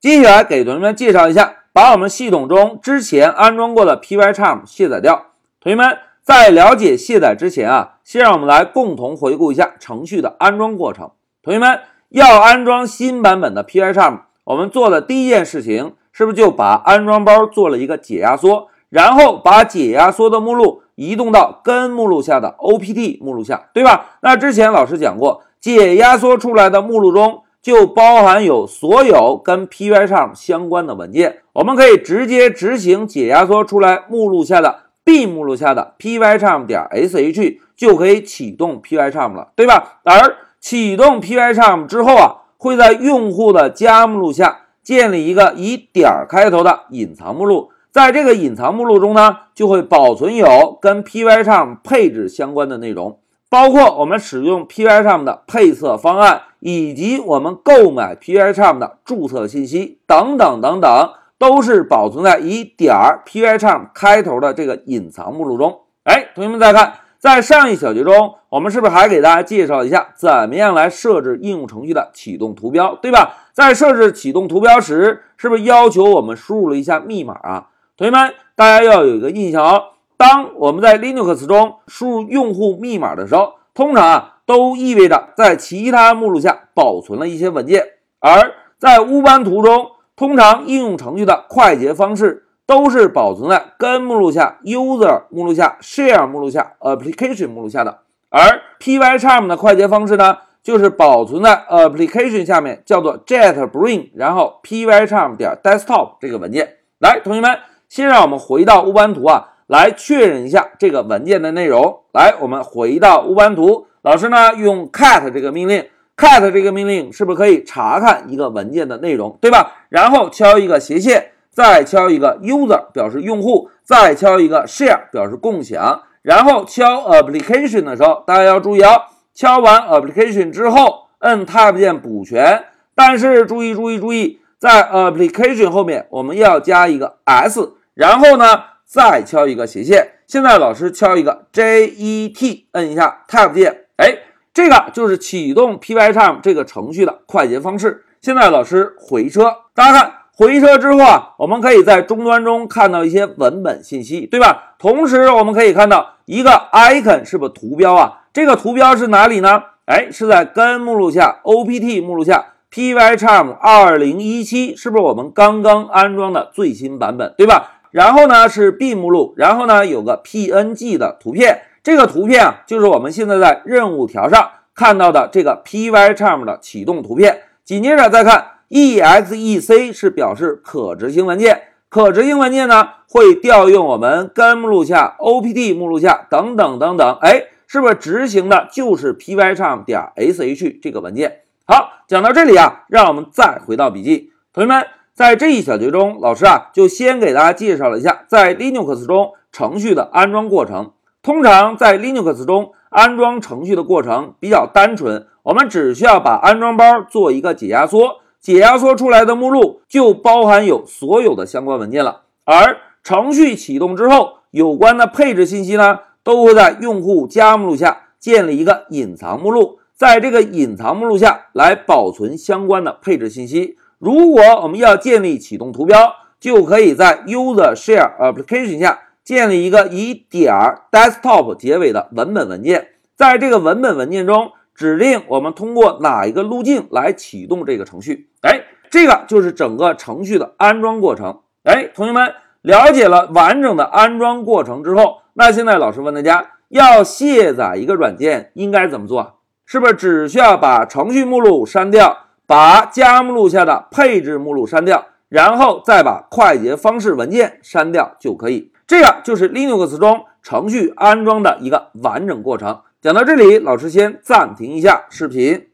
接下来给同学们介绍一下，把我们系统中之前安装过的 Pycharm 卸载掉。同学们在了解卸载之前啊，先让我们来共同回顾一下程序的安装过程。同学们要安装新版本的 Pycharm，我们做的第一件事情是不是就把安装包做了一个解压缩，然后把解压缩的目录移动到根目录下的 OPT 目录下，对吧？那之前老师讲过，解压缩出来的目录中。就包含有所有跟 Pycharm 相关的文件，我们可以直接执行解压缩出来目录下的 B 目录下的 Pycharm 点 sh，就可以启动 Pycharm 了，对吧？而启动 Pycharm 之后啊，会在用户的加目录下建立一个以点开头的隐藏目录，在这个隐藏目录中呢，就会保存有跟 Pycharm 配置相关的内容。包括我们使用 Pycharm 的配色方案，以及我们购买 Pycharm 的注册信息等等等等，都是保存在以点儿 Pycharm 开头的这个隐藏目录中。哎，同学们再看，在上一小节中，我们是不是还给大家介绍一下怎么样来设置应用程序的启动图标，对吧？在设置启动图标时，是不是要求我们输入了一下密码啊？同学们，大家要有一个印象哦。当我们在 Linux 中输入用户密码的时候，通常啊都意味着在其他目录下保存了一些文件；而在乌班图中，通常应用程序的快捷方式都是保存在根目录下、User 目录下、Share 目录下、Application 目录下的；而 Pycharm 的快捷方式呢，就是保存在 Application 下面，叫做 JetBrains，然后 Pycharm 点 Desktop 这个文件。来，同学们，先让我们回到乌班图啊。来确认一下这个文件的内容。来，我们回到乌班图，老师呢用 cat 这个命令，cat 这个命令是不是可以查看一个文件的内容，对吧？然后敲一个斜线，再敲一个 user 表示用户，再敲一个 share 表示共享，然后敲 application 的时候，大家要注意哦，敲完 application 之后，摁 tab 键补全。但是注意注意注意，在 application 后面我们要加一个 s，然后呢？再敲一个斜线，现在老师敲一个 J E T，摁一下 Tab 键，哎，这个就是启动 Pycharm 这个程序的快捷方式。现在老师回车，大家看回车之后啊，我们可以在终端中看到一些文本信息，对吧？同时我们可以看到一个 icon 是不是图标啊？这个图标是哪里呢？哎，是在根目录下 O P T 目录下 Pycharm 二零一七，是不是我们刚刚安装的最新版本，对吧？然后呢是 B 目录，然后呢有个 PNG 的图片，这个图片啊就是我们现在在任务条上看到的这个 Pycharm 的启动图片。紧接着再看 EXEC 是表示可执行文件，可执行文件呢会调用我们根目录下 OPT 目录下等等等等，哎，是不是执行的就是 Pycharm 点 sh 这个文件？好，讲到这里啊，让我们再回到笔记，同学们。在这一小节中，老师啊就先给大家介绍了一下在 Linux 中程序的安装过程。通常在 Linux 中安装程序的过程比较单纯，我们只需要把安装包做一个解压缩，解压缩出来的目录就包含有所有的相关文件了。而程序启动之后，有关的配置信息呢，都会在用户加目录下建立一个隐藏目录，在这个隐藏目录下来保存相关的配置信息。如果我们要建立启动图标，就可以在 User Share Application 下建立一个以点 Desktop 结尾的文本文件，在这个文本文件中指定我们通过哪一个路径来启动这个程序。哎，这个就是整个程序的安装过程。哎，同学们了解了完整的安装过程之后，那现在老师问大家，要卸载一个软件应该怎么做？是不是只需要把程序目录删掉？把加目录下的配置目录删掉，然后再把快捷方式文件删掉就可以。这个就是 Linux 中程序安装的一个完整过程。讲到这里，老师先暂停一下视频。